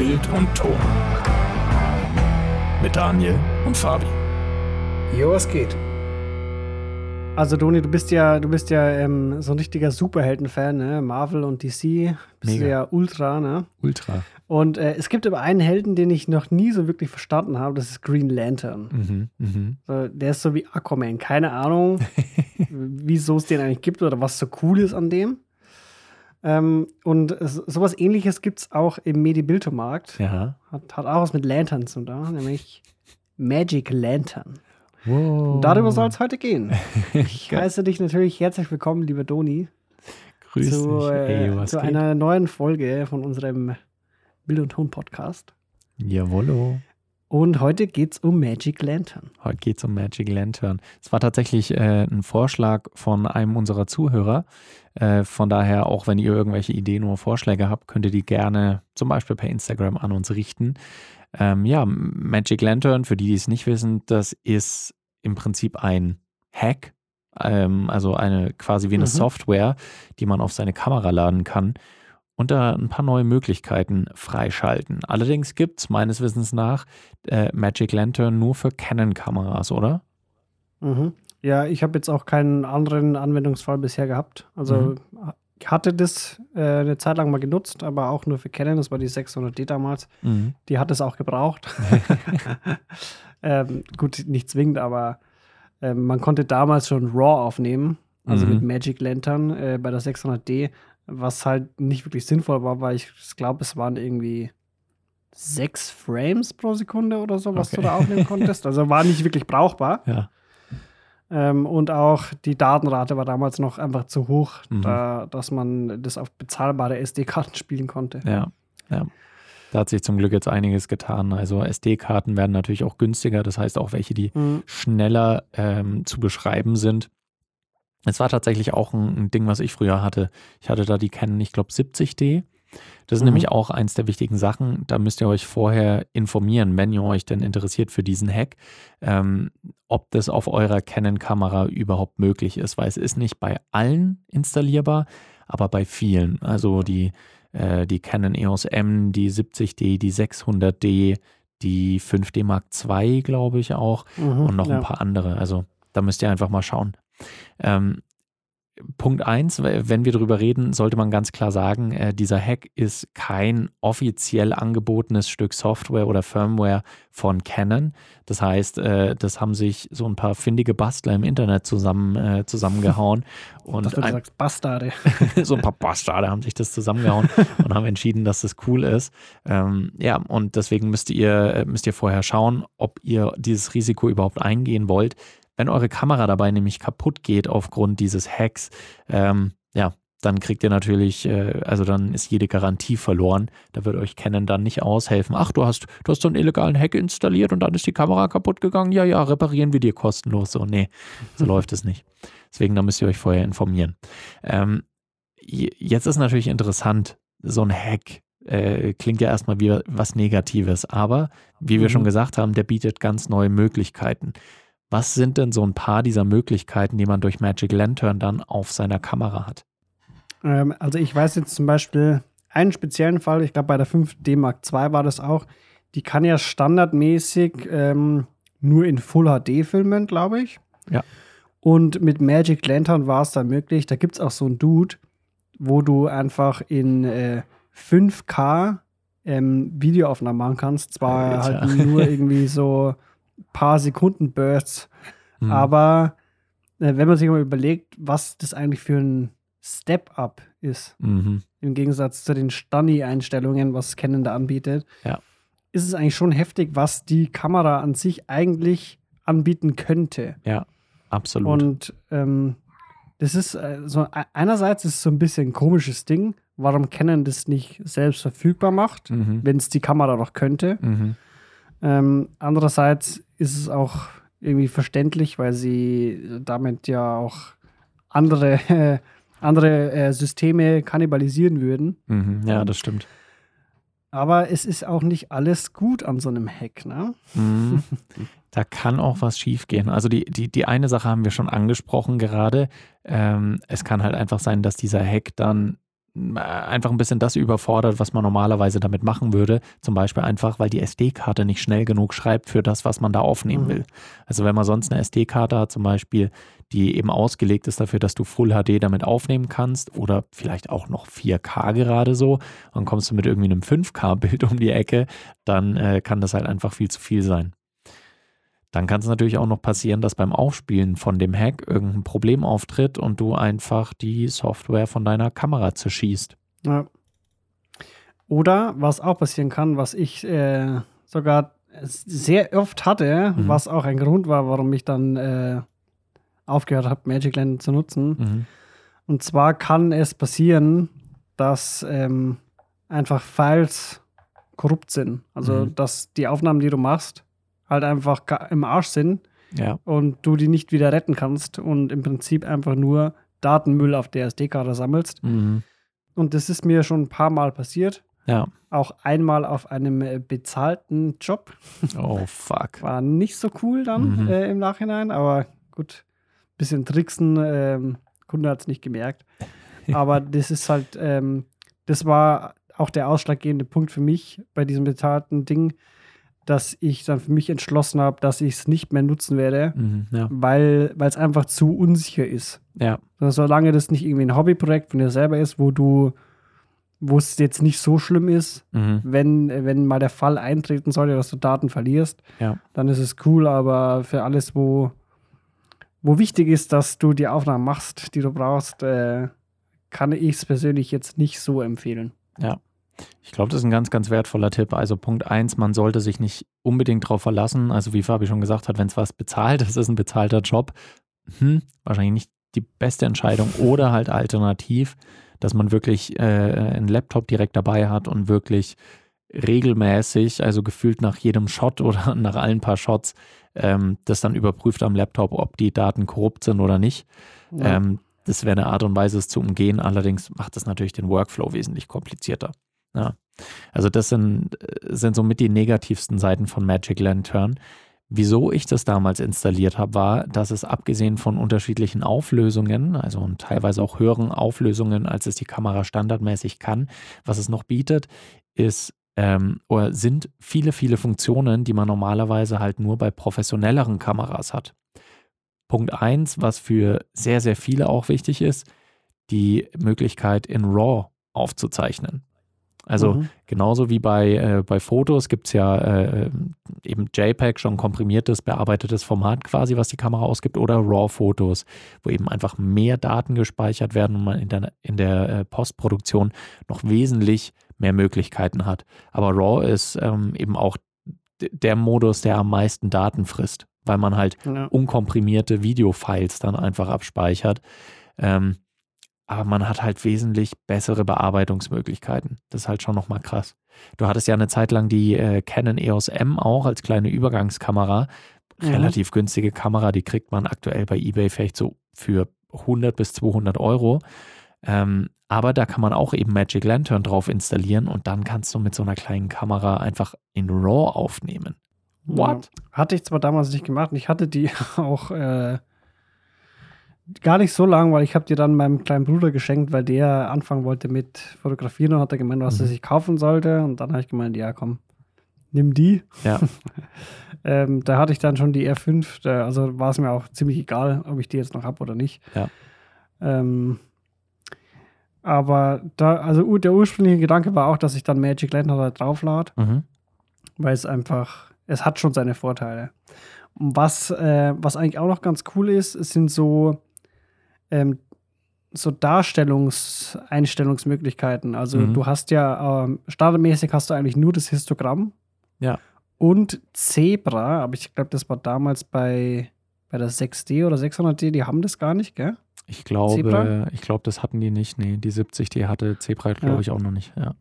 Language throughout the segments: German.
Bild und Ton. Mit Daniel und Fabi. Jo, was geht? Also Doni, du bist ja, du bist ja ähm, so ein richtiger Superhelden-Fan, ne? Marvel und DC. Bist Mega. du ja ultra, ne? Ultra. Und äh, es gibt aber einen Helden, den ich noch nie so wirklich verstanden habe, das ist Green Lantern. Mhm, mhm. So, der ist so wie Aquaman. Keine Ahnung, wieso es den eigentlich gibt oder was so cool ist an dem. Ähm, und sowas ähnliches gibt es auch im Medibiltomarkt. Ja. Hat, hat auch was mit Lanterns zu tun, nämlich Magic Lantern. Wow. Und darüber soll es heute gehen. Ich heiße dich natürlich herzlich willkommen, lieber Doni, Grüß zu, dich. äh, Ey, zu einer neuen Folge von unserem Bild- und Ton-Podcast. Jawollo. Und heute geht es um Magic Lantern. Heute geht es um Magic Lantern. Es war tatsächlich äh, ein Vorschlag von einem unserer Zuhörer. Äh, von daher, auch wenn ihr irgendwelche Ideen oder Vorschläge habt, könnt ihr die gerne zum Beispiel per Instagram an uns richten. Ähm, ja, Magic Lantern, für die, die es nicht wissen, das ist im Prinzip ein Hack, ähm, also eine quasi wie eine Mhm. Software, die man auf seine Kamera laden kann und da ein paar neue Möglichkeiten freischalten. Allerdings gibt es meines Wissens nach äh, Magic Lantern nur für Canon-Kameras, oder? Mhm. Ja, ich habe jetzt auch keinen anderen Anwendungsfall bisher gehabt. Also Mhm. ich hatte das äh, eine Zeit lang mal genutzt, aber auch nur für Canon. Das war die 600D damals. Mhm. Die hat es auch gebraucht. ähm, gut, nicht zwingend, aber ähm, man konnte damals schon RAW aufnehmen, also Mhm. mit Magic Lantern äh, bei der 600D, was halt nicht wirklich sinnvoll war, weil ich glaube, es waren irgendwie sechs Frames pro Sekunde oder so, was Okay. du da aufnehmen konntest. Also war nicht wirklich brauchbar. Ja. Ähm, und auch die Datenrate war damals noch einfach zu hoch, Mhm. da, dass man das auf bezahlbare SD-Karten spielen konnte. Ja, ja. Da hat sich zum Glück jetzt einiges getan. Also SD-Karten werden natürlich auch günstiger. Das heißt auch welche, die Mhm. schneller ähm, zu beschreiben sind. Es war tatsächlich auch ein, ein Ding, was ich früher hatte. Ich hatte da die Canon, ich glaube, 70D. Das ist Mhm. nämlich auch eins der wichtigen Sachen. Da müsst ihr euch vorher informieren, wenn ihr euch denn interessiert für diesen Hack, ähm, ob das auf eurer Canon-Kamera überhaupt möglich ist, weil es ist nicht bei allen installierbar, aber bei vielen. Also die, äh, die Canon EOS M, die 70D, die 600D, die 5D Mark II, glaube ich auch Mhm, und noch ja. ein paar andere. Also da müsst ihr einfach mal schauen. Ähm, Punkt eins, wenn wir darüber reden, sollte man ganz klar sagen, äh, dieser Hack ist kein offiziell angebotenes Stück Software oder Firmware von Canon. Das heißt, äh, das haben sich so ein paar findige Bastler im Internet zusammen, äh, zusammengehauen und Dass du ein, sagst, Bastarde. so ein paar Bastarde haben sich das zusammengehauen und haben entschieden, dass das cool ist. Ähm, ja, und deswegen müsst ihr, äh, müsst ihr vorher schauen, ob ihr dieses Risiko überhaupt eingehen wollt. Wenn eure Kamera dabei nämlich kaputt geht aufgrund dieses Hacks, ähm, ja, dann kriegt ihr natürlich, äh, also dann ist jede Garantie verloren. Da wird euch Canon dann nicht aushelfen. Ach, du hast, du hast so einen illegalen Hack installiert und dann ist die Kamera kaputt gegangen. Ja, ja, reparieren wir dir kostenlos. So, nee, so läuft es nicht. Deswegen, da müsst ihr euch vorher informieren. Ähm, jetzt ist natürlich interessant, so ein Hack äh, klingt ja erstmal wie was Negatives, aber wie wir Mhm. schon gesagt haben, der bietet ganz neue Möglichkeiten. Was sind denn so ein paar dieser Möglichkeiten, die man durch Magic Lantern dann auf seiner Kamera hat? Ähm, also ich weiß jetzt zum Beispiel einen speziellen Fall, ich glaube bei der 5D Mark II war das auch, die kann ja standardmäßig ähm, nur in Full HD filmen, glaube ich. Ja. Und mit Magic Lantern war es dann möglich, da gibt es auch so einen Dude, wo du einfach in äh, 5K ähm, Videoaufnahmen machen kannst. Zwar Alter. halt nur irgendwie so paar Sekunden Bursts, Hm. aber äh, wenn man sich mal überlegt, was das eigentlich für ein Step-up ist, Mhm. im Gegensatz zu den Stani-Einstellungen, was Canon da anbietet, Ja. ist es eigentlich schon heftig, was die Kamera an sich eigentlich anbieten könnte. Absolut. Und ähm, das ist äh, so, e- einerseits ist es so ein bisschen ein komisches Ding, warum Canon das nicht selbst verfügbar macht, mhm. wenn es die Kamera doch könnte. Mhm. Ähm, andererseits ist es auch irgendwie verständlich, weil sie damit ja auch andere, äh, andere äh, Systeme kannibalisieren würden. Mhm. Ja, das stimmt. Aber es ist auch nicht alles gut an so einem Hack, ne? Mhm. Da kann auch was schiefgehen. Also die, die, die eine Sache haben wir schon angesprochen gerade. Ähm, es kann halt einfach sein, dass dieser Hack dann einfach ein bisschen das überfordert, was man normalerweise damit machen würde. Zum Beispiel einfach, weil die SD-Karte nicht schnell genug schreibt für das, was man da aufnehmen Mhm. will. Also wenn man sonst eine SD-Karte hat, zum Beispiel, die eben ausgelegt ist dafür, dass du Full HD damit aufnehmen kannst oder vielleicht auch noch 4K gerade so, dann kommst du mit irgendwie einem 5K-Bild um die Ecke, dann äh, kann das halt einfach viel zu viel sein. Dann kann es natürlich auch noch passieren, dass beim Aufspielen von dem Hack irgendein Problem auftritt und du einfach die Software von deiner Kamera zerschießt. Ja. Oder was auch passieren kann, was ich äh, sogar sehr oft hatte, Mhm. was auch ein Grund war, warum ich dann äh, aufgehört habe, Magic Land zu nutzen. Mhm. Und zwar kann es passieren, dass ähm, einfach Files korrupt sind. Also, Mhm. dass die Aufnahmen, die du machst, halt einfach im Arsch sind Ja, und du die nicht wieder retten kannst und im Prinzip einfach nur Datenmüll auf der SD-Karte sammelst. mhm. Und das ist mir schon ein paar Mal passiert. ja. Auch einmal auf einem äh, bezahlten Job. Oh fuck. War nicht so cool dann Mhm. äh, im Nachhinein, aber gut, bisschen tricksen. Ähm, Kunde hat es nicht gemerkt. Aber das ist halt, ähm, das war auch der ausschlaggebende Punkt für mich bei diesem bezahlten Ding, dass ich dann für mich entschlossen habe, dass ich es nicht mehr nutzen werde, Mhm. Ja, weil es einfach zu unsicher ist. ja, Also solange das nicht irgendwie ein Hobbyprojekt von dir selber ist, wo du, wo es jetzt nicht so schlimm ist, mhm. wenn, wenn mal der Fall eintreten sollte, dass du Daten verlierst, Ja. dann ist es cool, aber für alles, wo, wo wichtig ist, dass du die Aufnahmen machst, die du brauchst, äh, kann ich es persönlich jetzt nicht so empfehlen. Ich glaube, das ist ein ganz, ganz wertvoller Tipp. Also Punkt eins, man sollte sich nicht unbedingt darauf verlassen. Also wie Fabi schon gesagt hat, wenn es was bezahlt, das ist ein bezahlter Job, hm, wahrscheinlich nicht die beste Entscheidung. Oder halt alternativ, dass man wirklich äh, einen Laptop direkt dabei hat und wirklich regelmäßig, also gefühlt nach jedem Shot oder nach allen paar Shots, ähm, das dann überprüft am Laptop, ob die Daten korrupt sind oder nicht. Ja. Ähm, das wäre eine Art und Weise, es zu umgehen. Allerdings macht das natürlich den Workflow wesentlich komplizierter. Ja. Also das sind, sind somit die negativsten Seiten von Magic Lantern. Wieso ich das damals installiert habe, war, dass es abgesehen von unterschiedlichen Auflösungen, also und teilweise auch höheren Auflösungen, als es die Kamera standardmäßig kann, was es noch bietet, ist ähm, oder sind viele, viele Funktionen, die man normalerweise halt nur bei professionelleren Kameras hat. Punkt eins, was für sehr, sehr viele auch wichtig ist, die Möglichkeit in RAW aufzuzeichnen. Also Mhm. genauso wie bei, äh, bei Fotos gibt es ja äh, eben JPEG, schon komprimiertes, bearbeitetes Format quasi, was die Kamera ausgibt, oder RAW-Fotos, wo eben einfach mehr Daten gespeichert werden und man in der, in der äh, Postproduktion noch wesentlich mehr Möglichkeiten hat. Aber RAW ist ähm, eben auch der Modus, der am meisten Daten frisst, weil man halt Ja. unkomprimierte Videofiles dann einfach abspeichert. Ähm, aber man hat halt wesentlich bessere Bearbeitungsmöglichkeiten. Das ist halt schon nochmal krass. Du hattest ja eine Zeit lang die äh, Canon EOS M auch als kleine Übergangskamera. Mhm. Relativ günstige Kamera, die kriegt man aktuell bei eBay vielleicht so für 100 bis 200 Euro. Ähm, aber da kann man auch eben Magic Lantern drauf installieren und dann kannst du mit so einer kleinen Kamera einfach in RAW aufnehmen. What? Ja. Hatte ich zwar damals nicht gemacht, ich hatte die auch äh, gar nicht so lang, weil ich habe die dann meinem kleinen Bruder geschenkt, weil der anfangen wollte mit Fotografieren und hat er gemeint, was Mhm. er sich kaufen sollte. Und dann habe ich gemeint, ja komm, nimm die. Ja. ähm, da hatte ich dann schon die R5, da, also war es mir auch ziemlich egal, ob ich die jetzt noch habe oder nicht. Ja. Ähm, aber da, also der ursprüngliche Gedanke war auch, dass ich dann Magic Lantern da drauflade Mhm. weil es einfach, es hat schon seine Vorteile. Und was, äh, was eigentlich auch noch ganz cool ist, es sind so, ähm, so Darstellungseinstellungsmöglichkeiten. Also Mhm. du hast ja, ähm, standardmäßig hast du eigentlich nur das Histogramm. Ja. Und Zebra, aber ich glaube, das war damals bei, bei der 6D oder 600D, die haben das gar nicht, gell? Ich glaube, Zebra? ich glaube, das hatten die nicht. Nee, die 70, die hatte Zebra, glaube Ja. ich, auch noch nicht. Ja.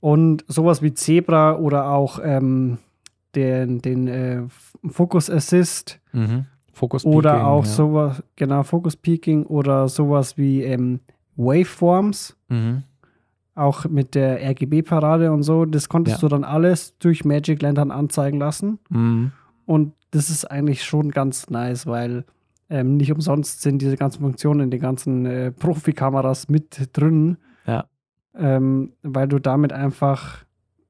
Und sowas wie Zebra oder auch ähm, den, den äh, Focus Assist Mhm. Oder Peaking, auch ja. sowas, genau, Focus Peaking oder sowas wie ähm, Waveforms, Mhm. auch mit der RGB-Parade und so. Das konntest Ja. du dann alles durch Magic Lantern anzeigen lassen. Mhm. Und das ist eigentlich schon ganz nice, weil ähm, nicht umsonst sind diese ganzen Funktionen in den ganzen äh, Profikameras mit drin. Ja. ähm, weil du damit einfach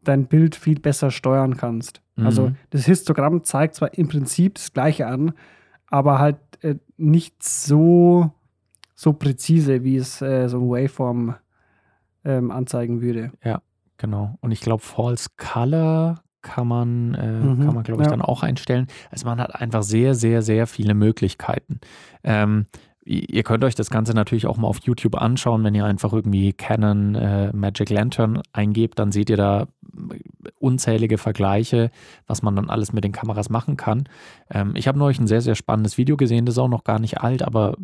dein Bild viel besser steuern kannst. Also Mhm. das Histogramm zeigt zwar im Prinzip das gleiche an, aber halt äh, nicht so, so präzise, wie es äh, so ein Waveform ähm, anzeigen würde. Genau. Und ich glaube, False Color kann man, äh, Mhm, kann man, glaube ich, ja. dann auch einstellen. Also man hat einfach sehr, sehr, sehr viele Möglichkeiten. Ähm, ihr könnt euch das Ganze natürlich auch mal auf YouTube anschauen, wenn ihr einfach irgendwie Canon äh, Magic Lantern eingebt, dann seht ihr da unzählige Vergleiche, was man dann alles mit den Kameras machen kann. Ähm, ich habe neulich ein sehr, sehr spannendes Video gesehen, das ist auch noch gar nicht alt, aber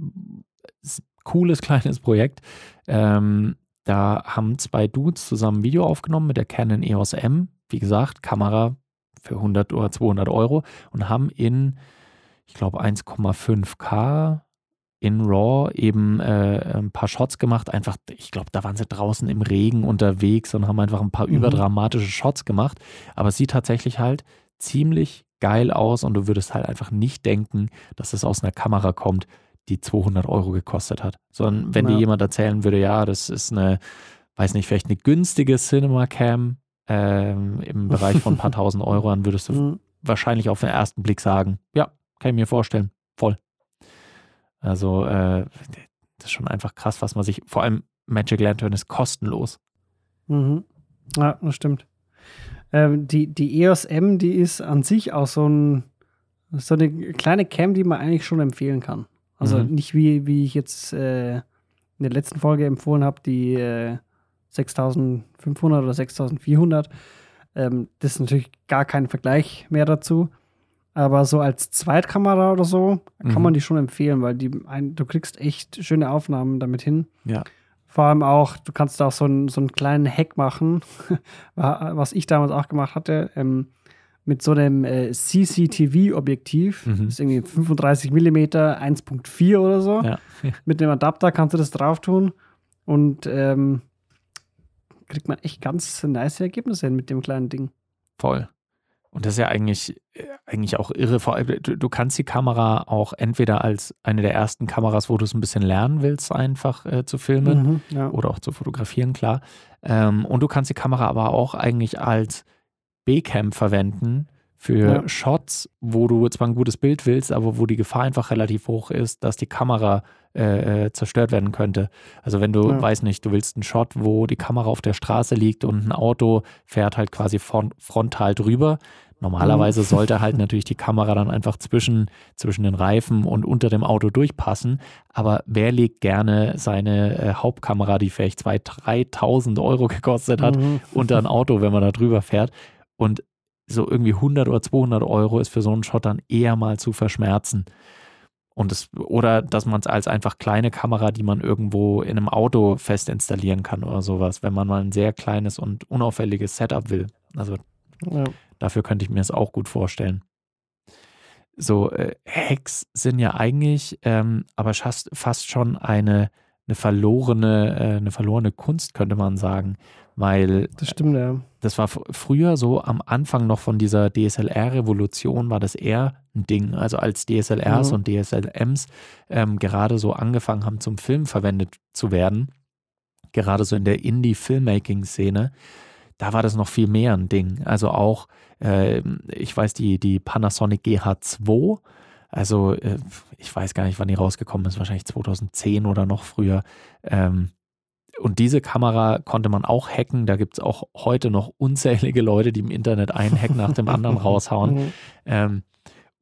cooles kleines Projekt. Ähm, da haben zwei Dudes zusammen ein Video aufgenommen mit der Canon EOS M. Wie gesagt, Kamera für 100 oder 200 Euro und haben in, ich glaube, 1,5K in RAW eben äh, ein paar Shots gemacht. Einfach, ich glaube, da waren sie draußen im Regen unterwegs und haben einfach ein paar Mhm. überdramatische Shots gemacht. Aber es sieht tatsächlich halt ziemlich geil aus und du würdest halt einfach nicht denken, dass es aus einer Kamera kommt, die 200 Euro gekostet hat. Sondern wenn dir Ja. jemand erzählen würde, ja, das ist eine, weiß nicht, vielleicht eine günstige Cinema Cam ähm, im Bereich von ein paar tausend Euro, dann würdest du Mhm. wahrscheinlich auf den ersten Blick sagen, ja, kann ich mir vorstellen, voll. Also äh, das ist schon einfach krass, was man sich, vor allem Magic Lantern ist kostenlos. Mhm. Ja, das stimmt. Ähm, die, die EOS M, die ist an sich auch so, ein, so eine kleine Cam, die man eigentlich schon empfehlen kann. Also Mhm. nicht wie, wie ich jetzt äh, in der letzten Folge empfohlen habe, die äh, 6500 oder 6400. Ähm, das ist natürlich gar kein Vergleich mehr dazu. Aber so als Zweitkamera oder so kann Mhm. man die schon empfehlen, weil die ein, du kriegst echt schöne Aufnahmen damit hin. Ja. Vor allem auch, du kannst da auch so einen, so einen kleinen Hack machen, wa- was ich damals auch gemacht hatte, ähm, mit so einem äh, CCTV-Objektiv. Mhm. Das ist irgendwie 35 mm 1.4 oder so. Ja. Mit dem Adapter kannst du das drauf tun und ähm, kriegt man echt ganz nice Ergebnisse hin mit dem kleinen Ding. Voll. Und das ist ja eigentlich, äh, eigentlich auch irre. Vor allem, Du, du kannst die Kamera auch entweder als eine der ersten Kameras, wo du es ein bisschen lernen willst, einfach äh, zu filmen Mhm, ja. oder auch zu fotografieren, klar. Ähm, und du kannst die Kamera aber auch eigentlich als B-Cam verwenden für Ja. Shots, wo du zwar ein gutes Bild willst, aber wo die Gefahr einfach relativ hoch ist, dass die Kamera äh, äh, zerstört werden könnte. Also wenn du, Ja. weiß nicht, du willst einen Shot, wo die Kamera auf der Straße liegt und ein Auto fährt halt quasi von, frontal drüber. Normalerweise Mhm. sollte halt natürlich die Kamera dann einfach zwischen, zwischen den Reifen und unter dem Auto durchpassen. Aber wer legt gerne seine äh, Hauptkamera, die vielleicht 2.000, 3.000 Euro gekostet hat, Mhm. unter ein Auto, wenn man da drüber fährt? Und so irgendwie 100 oder 200 Euro ist für so einen Shot dann eher mal zu verschmerzen. Und es, oder dass man es als einfach kleine Kamera, die man irgendwo in einem Auto fest installieren kann oder sowas, wenn man mal ein sehr kleines und unauffälliges Setup will. Also Ja. Dafür könnte ich mir das auch gut vorstellen. So, äh, Hacks sind ja eigentlich ähm, aber fast, fast schon eine, eine, verlorene, äh, eine verlorene Kunst, könnte man sagen. Weil Das stimmt, ja. das war fr- früher so am Anfang noch von dieser DSLR-Revolution war das eher ein Ding. Also als DSLRs Mhm. und DSLMs ähm, gerade so angefangen haben zum Film verwendet zu werden, gerade so in der Indie-Filmmaking-Szene, da war das noch viel mehr ein Ding. Also auch, äh, ich weiß, die, die Panasonic GH2, also äh, ich weiß gar nicht, wann die rausgekommen ist, wahrscheinlich 2010 oder noch früher. Ähm, und diese Kamera konnte man auch hacken. Da gibt es auch heute noch unzählige Leute, die im Internet einen Hack nach dem anderen raushauen. Mhm. Ähm,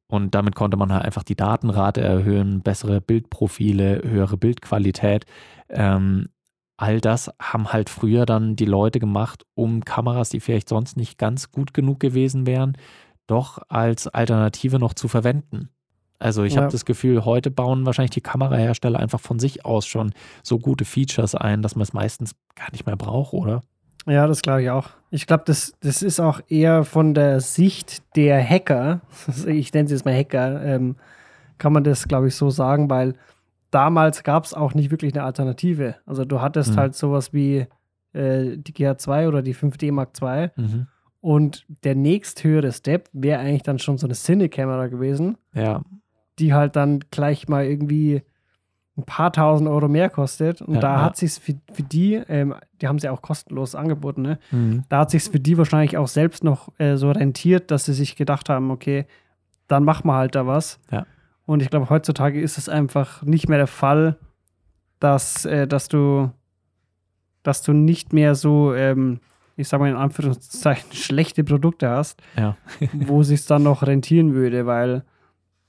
und damit konnte man halt einfach die Datenrate erhöhen, bessere Bildprofile, höhere Bildqualität. Ähm, all das haben halt früher dann die Leute gemacht, um Kameras, die vielleicht sonst nicht ganz gut genug gewesen wären, doch als Alternative noch zu verwenden. Also ich Ja. habe das Gefühl, heute bauen wahrscheinlich die Kamerahersteller einfach von sich aus schon so gute Features ein, dass man es meistens gar nicht mehr braucht, oder? Ja, das glaube ich auch. Ich glaube, das, das ist auch eher von der Sicht der Hacker, ich nenne sie jetzt mal Hacker, ähm, kann man das, glaube ich, so sagen, weil damals gab es auch nicht wirklich eine Alternative. Also du hattest Mhm. halt sowas wie äh, die GH2 oder die 5D Mark II Mhm. und der nächsthöhere Step wäre eigentlich dann schon so eine Cine-Kamera gewesen, Ja, die halt dann gleich mal irgendwie ein paar tausend Euro mehr kostet. Und Ja, da ja. hat sich's für, für die, ähm, die haben sie auch kostenlos angeboten, ne? Mhm. Da hat sich's für die wahrscheinlich auch selbst noch äh, so rentiert, dass sie sich gedacht haben, okay, dann machen wir halt da was. Ja. Und ich glaube, heutzutage ist es einfach nicht mehr der Fall, dass, äh, dass du, dass du nicht mehr so, ähm, ich sag mal in Anführungszeichen, schlechte Produkte hast, Ja. wo sich dann noch rentieren würde, weil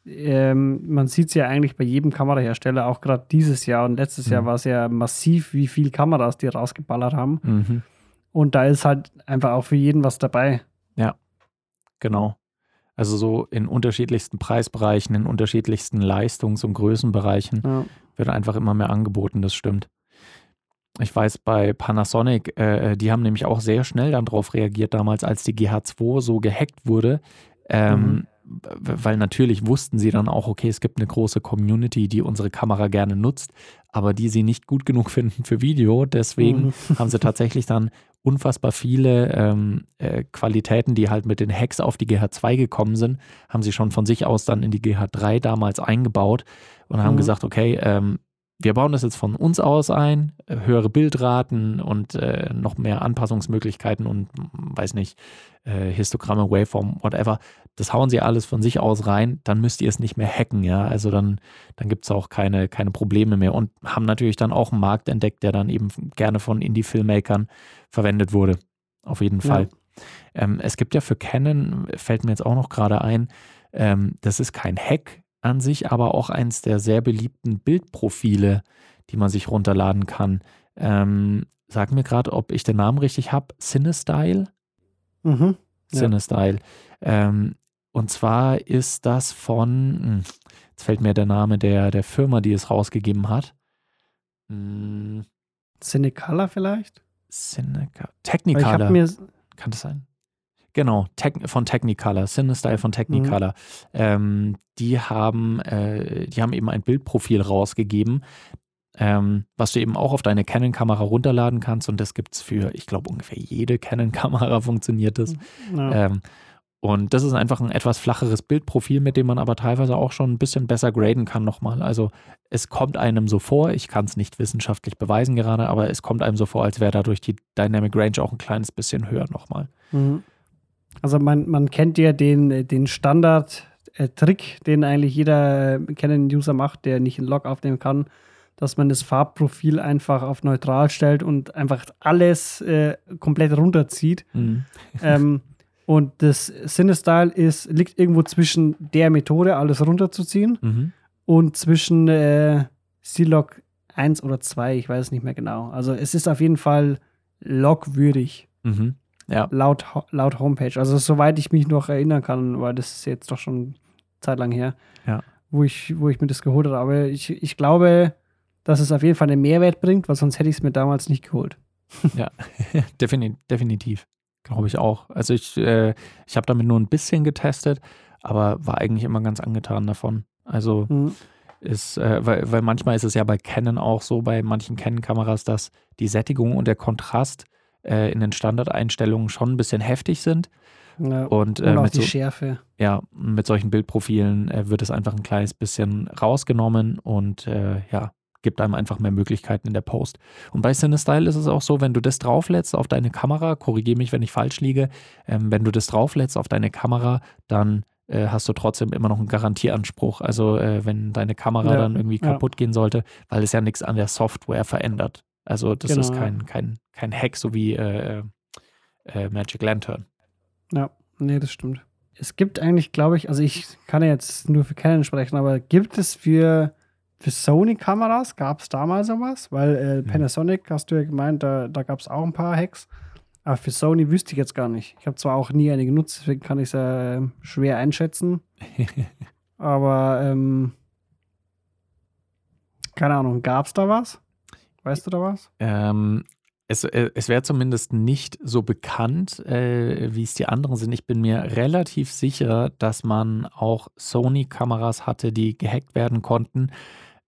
ähm, man sieht es ja eigentlich bei jedem Kamerahersteller, auch gerade dieses Jahr und letztes Jahr Mhm. war es ja massiv, wie viel Kameras die rausgeballert haben. Mhm. Und da ist halt einfach auch für jeden was dabei. Genau. Also so in unterschiedlichsten Preisbereichen, in unterschiedlichsten Leistungs- und Größenbereichen Ja. wird einfach immer mehr angeboten, das stimmt. Ich weiß, bei Panasonic, äh, die haben nämlich auch sehr schnell dann darauf reagiert, damals, als die GH2 so gehackt wurde. Ähm, w- Weil natürlich wussten sie dann auch, okay, es gibt eine große Community, die unsere Kamera gerne nutzt, aber die sie nicht gut genug finden für Video. Deswegen Mhm. haben sie tatsächlich dann unfassbar viele ähm, äh, Qualitäten, die halt mit den Hacks auf die GH2 gekommen sind, haben sie schon von sich aus dann in die GH3 damals eingebaut und haben Mhm. gesagt, okay, ähm, wir bauen das jetzt von uns aus ein, äh, höhere Bildraten und äh, noch mehr Anpassungsmöglichkeiten und mm, weiß nicht, äh, Histogramme, Waveform, whatever. Das hauen sie alles von sich aus rein, dann müsst ihr es nicht mehr hacken, ja. Also dann, dann gibt es auch keine, keine Probleme mehr und haben natürlich dann auch einen Markt entdeckt, der dann eben gerne von Indie-Filmmakern verwendet wurde. Auf jeden Ja. Fall. Ähm, es gibt ja für Canon, fällt mir jetzt auch noch gerade ein, ähm, das ist kein Hack an sich, aber auch eins der sehr beliebten Bildprofile, die man sich runterladen kann. Ähm, sag mir gerade, ob ich den Namen richtig habe. Cinestyle? Mhm. Ja. Cinestyle. Ähm, und zwar ist das von, hm, jetzt fällt mir der Name der, der Firma, die es rausgegeben hat. Hm, Cinecolor vielleicht? Ich Technicolor. Kann das sein? Genau, Tec von Technicolor, Cinestyle von Technicolor. Ähm, die, haben, äh, die haben eben ein Bildprofil rausgegeben, ähm, was du eben auch auf deine Canon-Kamera runterladen kannst. Und das gibt es für, ich glaube, ungefähr jede Canon-Kamera funktioniert das. ja. Ähm, und das ist einfach ein etwas flacheres Bildprofil, mit dem man aber teilweise auch schon ein bisschen besser graden kann nochmal. Also es kommt einem so vor, ich kann es nicht wissenschaftlich beweisen gerade, aber es kommt einem so vor, als wäre dadurch die Dynamic Range auch ein kleines bisschen höher nochmal. Mhm. Also man, man kennt ja den, äh, den Standard-Trick, den eigentlich jeder äh, Canon-User macht, der nicht einen Log aufnehmen kann, dass man das Farbprofil einfach auf neutral stellt und einfach alles äh, komplett runterzieht. Mhm. ähm, und das Cinestyle ist, liegt irgendwo zwischen der Methode, alles runterzuziehen, Mhm. und zwischen äh, C-Log 1 oder 2, ich weiß es nicht mehr genau. Also es ist auf jeden Fall logwürdig. Mhm. Ja, laut, laut Homepage. Also soweit ich mich noch erinnern kann, weil das ist jetzt doch schon Zeit lang her, Ja. wo, ich, wo ich mir das geholt habe. Aber ich, ich glaube, dass es auf jeden Fall einen Mehrwert bringt, weil sonst hätte ich es mir damals nicht geholt. ja. Defini definitiv. Glaube ich auch. Also ich, äh, ich habe damit nur ein bisschen getestet, aber war eigentlich immer ganz angetan davon. Also Mhm. ist, äh, weil, weil manchmal ist es ja bei Canon auch so, bei manchen Canon-Kameras, dass die Sättigung und der Kontrast äh, in den Standardeinstellungen schon ein bisschen heftig sind. Ja. Und, äh, Und auch mit, die so, Schärfe. ja, mit solchen Bildprofilen äh, wird es einfach ein kleines bisschen rausgenommen und äh, ja, gibt einem einfach mehr Möglichkeiten in der Post. Und bei CineStyle ist es auch so, wenn du das drauflädst auf deine Kamera, korrigiere mich, wenn ich falsch liege, ähm, wenn du das drauflädst auf deine Kamera, dann äh, hast du trotzdem immer noch einen Garantieanspruch. Also äh, wenn deine Kamera Ja, dann irgendwie ja. kaputt gehen sollte, weil es ja nichts an der Software verändert. Also das ist Genau. kein, kein, kein Hack, so wie äh, äh, Magic Lantern. Ja, nee, das stimmt. Es gibt eigentlich, glaube ich, also ich kann ja jetzt nur für Canon sprechen, aber gibt es für, für Sony-Kameras, gab es da mal sowas? Weil äh, Panasonic, hast du ja gemeint, da, da gab es auch ein paar Hacks. Aber für Sony wüsste ich jetzt gar nicht. Ich habe zwar auch nie eine genutzt, deswegen kann ich es äh, schwer einschätzen. Aber ähm, keine Ahnung, gab es da was? Weißt du da was? Ähm, es äh, es wäre zumindest nicht so bekannt, äh, wie es die anderen sind. Ich bin mir relativ sicher, dass man auch Sony-Kameras hatte, die gehackt werden konnten.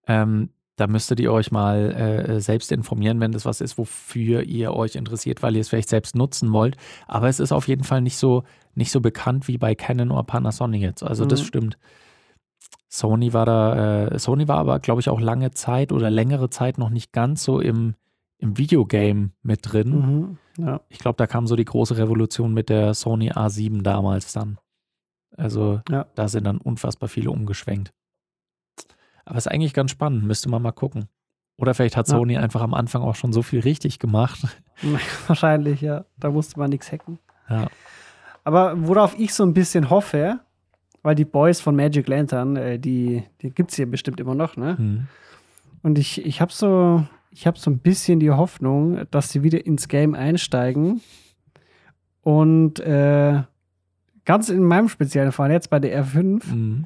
Ähm, da müsstet ihr euch mal äh, selbst informieren, wenn das was ist, wofür ihr euch interessiert, weil ihr es vielleicht selbst nutzen wollt. Aber es ist auf jeden Fall nicht so, nicht so bekannt wie bei Canon oder Panasonic jetzt. Also das Mhm. stimmt. Sony war da, äh, Sony war aber, glaube ich, auch lange Zeit oder längere Zeit noch nicht ganz so im, im Videogame mit drin. Mhm. Ja. Ich glaube, da kam so die große Revolution mit der Sony A7 damals dann. Also Ja. da sind dann unfassbar viele umgeschwenkt. Aber ist eigentlich ganz spannend, müsste man mal gucken. Oder vielleicht hat Ja. Sony einfach am Anfang auch schon so viel richtig gemacht. Wahrscheinlich, ja. Da musste man nichts hacken. Ja. Aber worauf ich so ein bisschen hoffe, weil die Boys von Magic Lantern, äh, die, die gibt es hier bestimmt immer noch, ne? Hm. Und ich, ich habe so, ich habe so ein bisschen die Hoffnung, dass sie wieder ins Game einsteigen und äh, ganz in meinem speziellen Fall jetzt bei der R5, Hm.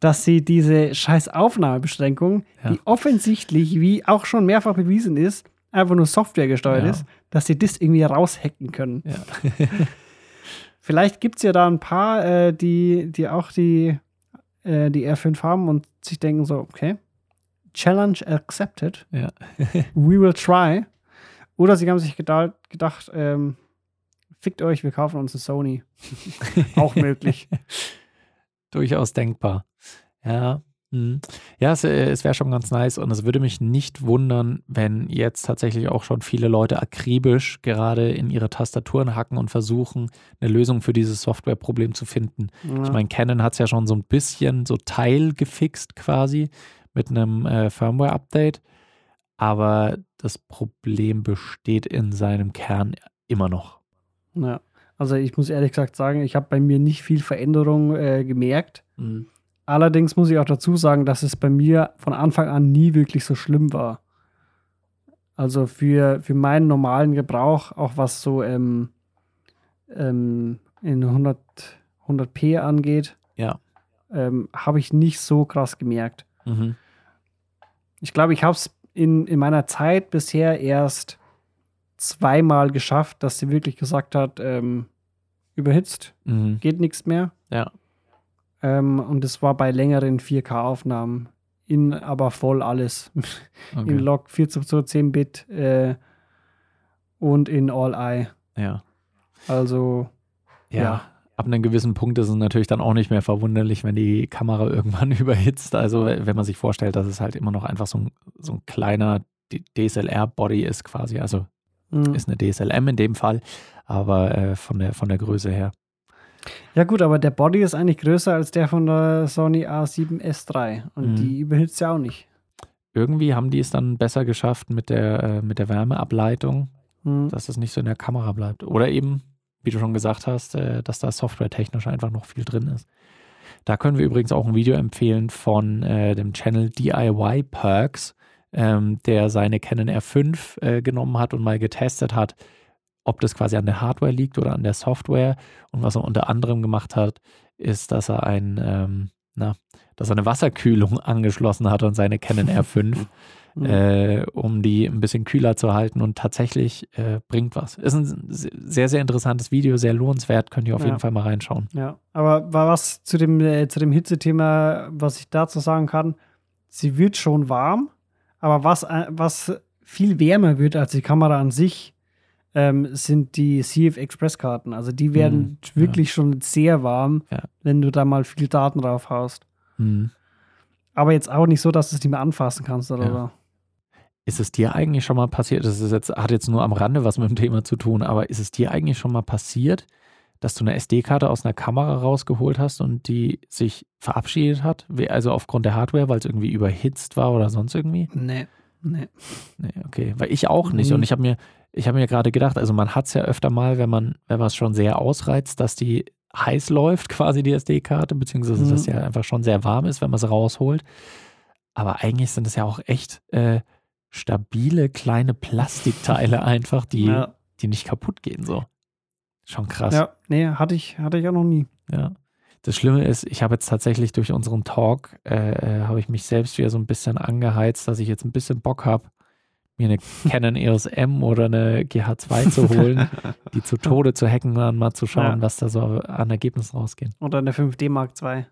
dass sie diese scheiß Aufnahmebeschränkung, Ja. die offensichtlich, wie auch schon mehrfach bewiesen ist, einfach nur Software gesteuert Ja. ist, dass sie das irgendwie raushacken können. Ja. Vielleicht gibt es ja da ein paar, äh, die, die auch die, äh, die R5 haben und sich denken so, okay, Challenge accepted. Ja. We will try. Oder sie haben sich gedacht, gedacht ähm, fickt euch, wir kaufen uns eine Sony. auch möglich. Durchaus denkbar. Ja. Hm. Ja, es, äh, es wäre schon ganz nice und es würde mich nicht wundern, wenn jetzt tatsächlich auch schon viele Leute akribisch gerade in ihre Tastaturen hacken und versuchen, eine Lösung für dieses Softwareproblem zu finden. Ja. Ich meine, Canon hat es ja schon so ein bisschen so teilgefixt quasi mit einem äh, Firmware-Update, aber das Problem besteht in seinem Kern immer noch. ja. Also ich muss ehrlich gesagt sagen, ich habe bei mir nicht viel Veränderung äh, gemerkt. Allerdings muss ich auch dazu sagen, dass es bei mir von Anfang an nie wirklich so schlimm war. Also für, für meinen normalen Gebrauch, auch was so ähm, ähm, in 100, 100p angeht, Ja. ähm, habe ich nicht so krass gemerkt. Mhm. Ich glaube, ich habe es in, in meiner Zeit bisher erst zweimal geschafft, dass sie wirklich gesagt hat, ähm, überhitzt, Mhm. geht nichts mehr. Ja. Ähm, und das war bei längeren 4K-Aufnahmen. In aber voll alles. In Okay. Log 14 zu 10 Bit äh, und in All-Eye. Ja. Also, ja. Ja. Ab einem gewissen Punkt ist es natürlich dann auch nicht mehr verwunderlich, wenn die Kamera irgendwann überhitzt. Also wenn man sich vorstellt, dass es halt immer noch einfach so ein, so ein kleiner DSLR-Body ist quasi. Also mh. ist eine DSLM in dem Fall, aber äh, von, der, von der Größe her. Ja gut, aber der Body ist eigentlich größer als der von der Sony A7S3. Und Mhm. die überhitzt ja auch nicht. Irgendwie haben die es dann besser geschafft mit der, äh, mit der Wärmeableitung, Mhm. dass es nicht so in der Kamera bleibt. Oder eben, wie du schon gesagt hast, äh, dass da softwaretechnisch einfach noch viel drin ist. Da können wir übrigens auch ein Video empfehlen von äh, dem Channel DIY Perks, ähm, der seine Canon R5 äh, genommen hat und mal getestet hat, ob das quasi an der Hardware liegt oder an der Software. Und was er unter anderem gemacht hat, ist, dass er ein, ähm, na, dass er eine Wasserkühlung angeschlossen hat an seine Canon R5 Mhm. äh, um die ein bisschen kühler zu halten und tatsächlich äh, bringt was. Ist ein sehr, sehr interessantes Video, sehr lohnenswert, könnt ihr auf Ja. jeden Fall mal reinschauen. Ja, aber wa- was zu dem, äh, zu dem Hitzethema, was ich dazu sagen kann, sie wird schon warm, aber was, äh, was viel wärmer wird als die Kamera an sich, ähm, sind die CF Express Karten. Also die werden Mhm, wirklich schon sehr warm, Ja. wenn du da mal viel Daten drauf haust. Hm. Aber jetzt auch nicht so, dass du es nicht mehr anfassen kannst oder Ja. so. Ist es dir eigentlich schon mal passiert, das ist jetzt, hat jetzt nur am Rande was mit dem Thema zu tun, aber ist es dir eigentlich schon mal passiert, dass du eine SD-Karte aus einer Kamera rausgeholt hast und die sich verabschiedet hat? Also aufgrund der Hardware, weil es irgendwie überhitzt war oder sonst irgendwie? Nee, nee. Nee, okay. Weil ich auch nicht. Mhm. Und ich habe mir, ich habe mir gerade gedacht, also man hat es ja öfter mal, wenn man, wenn man es schon sehr ausreizt, dass die heiß läuft, quasi die SD-Karte, beziehungsweise Mhm. dass die einfach schon sehr warm ist, wenn man sie rausholt. Aber eigentlich sind es ja auch echt äh, stabile kleine Plastikteile einfach, die, Ja. die nicht kaputt gehen. So. Schon krass. ja, nee, hatte ich, hatte ich auch noch nie. Ja. Das Schlimme ist, ich habe jetzt tatsächlich durch unseren Talk, äh, äh, habe ich mich selbst wieder so ein bisschen angeheizt, dass ich jetzt ein bisschen Bock habe, mir eine Canon EOS M oder eine GH2 zu holen, die zu Tode zu hacken und dann mal zu schauen, Ja. was da so an Ergebnissen rausgehen. Oder eine 5D Mark II.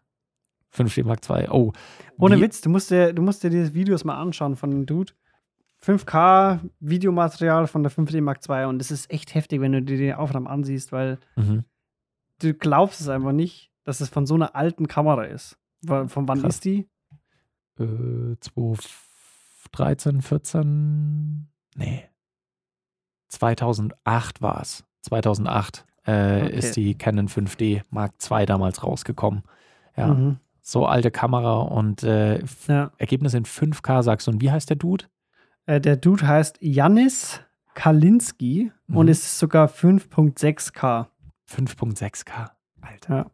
5D Mark II. Oh. Ohne wie- Witz, du musst, dir, du musst dir diese Videos mal anschauen von dem Dude. 5K Videomaterial von der 5D Mark II und das ist echt heftig, wenn du dir die Aufnahmen ansiehst, weil Mhm. du glaubst es einfach nicht, dass es von so einer alten Kamera ist. Von wann Krass. ist die? Äh, 2013, 14, nee. 2008 war es. 2008 äh, Okay. ist die Canon 5D Mark II damals rausgekommen. Ja, Mhm. so alte Kamera und äh, ja. Ergebnis in 5K sagst du. Und wie heißt der Dude? Äh, der Dude heißt Janis Kalinski und Mhm. es ist sogar 5.6K 5.6K. Alter. Ja.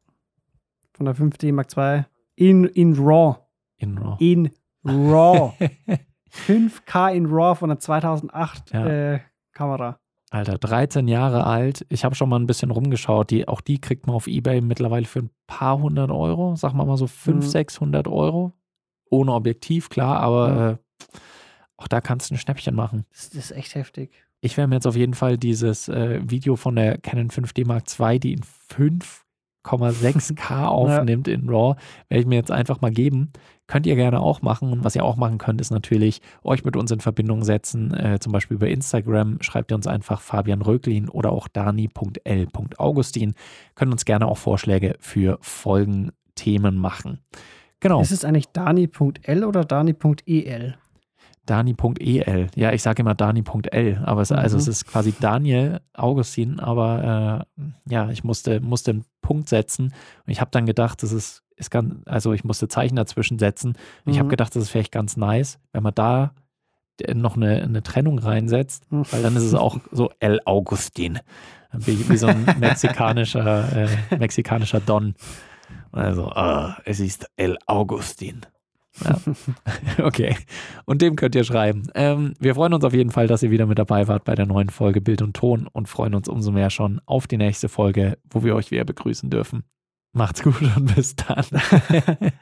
von der 5D Mark II in, in RAW. In RAW. In RAW. 5K in RAW von der 2008 Ja. äh, Kamera. Alter, 13 Jahre alt. Ich habe schon mal ein bisschen rumgeschaut. Die, auch die kriegt man auf Ebay mittlerweile für ein paar hundert Euro. Sag mal mal so 500, Mhm. 600 Euro. Ohne Objektiv, klar, aber Ja. äh, auch da kannst du ein Schnäppchen machen. Das, das ist echt heftig. Ich werde mir jetzt auf jeden Fall dieses äh, Video von der Canon 5D Mark II, die in 5,6K aufnimmt in RAW, werde ich mir jetzt einfach mal geben. Könnt ihr gerne auch machen. Und was ihr auch machen könnt, ist natürlich euch mit uns in Verbindung setzen. Äh, zum Beispiel über Instagram schreibt ihr uns einfach Fabian Röglin oder auch dani.l.augustin. Könnt uns gerne auch Vorschläge für Folgenthemen machen. Genau. Ist es eigentlich Dani.l oder Dani.el? Dani.el. Ja, ich sage immer Dani.l, aber es, also Mhm. es ist quasi Daniel Augustin, aber äh, ja, ich musste, musste einen Punkt setzen und ich habe dann gedacht, das ist, ist ganz, also ich musste Zeichen dazwischen setzen und ich habe Mhm. gedacht, das ist vielleicht ganz nice, wenn man da äh, noch eine, eine Trennung reinsetzt, weil dann ist es auch so El Augustin, wie, wie so ein mexikanischer, äh, mexikanischer Don. Also, ah, es ist El Augustin. Ja. Okay. Und dem könnt ihr schreiben. Ähm, wir freuen uns auf jeden Fall, dass ihr wieder mit dabei wart bei der neuen Folge Bild und Ton und freuen uns umso mehr schon auf die nächste Folge, wo wir euch wieder begrüßen dürfen. Macht's gut und bis dann.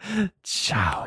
Ciao.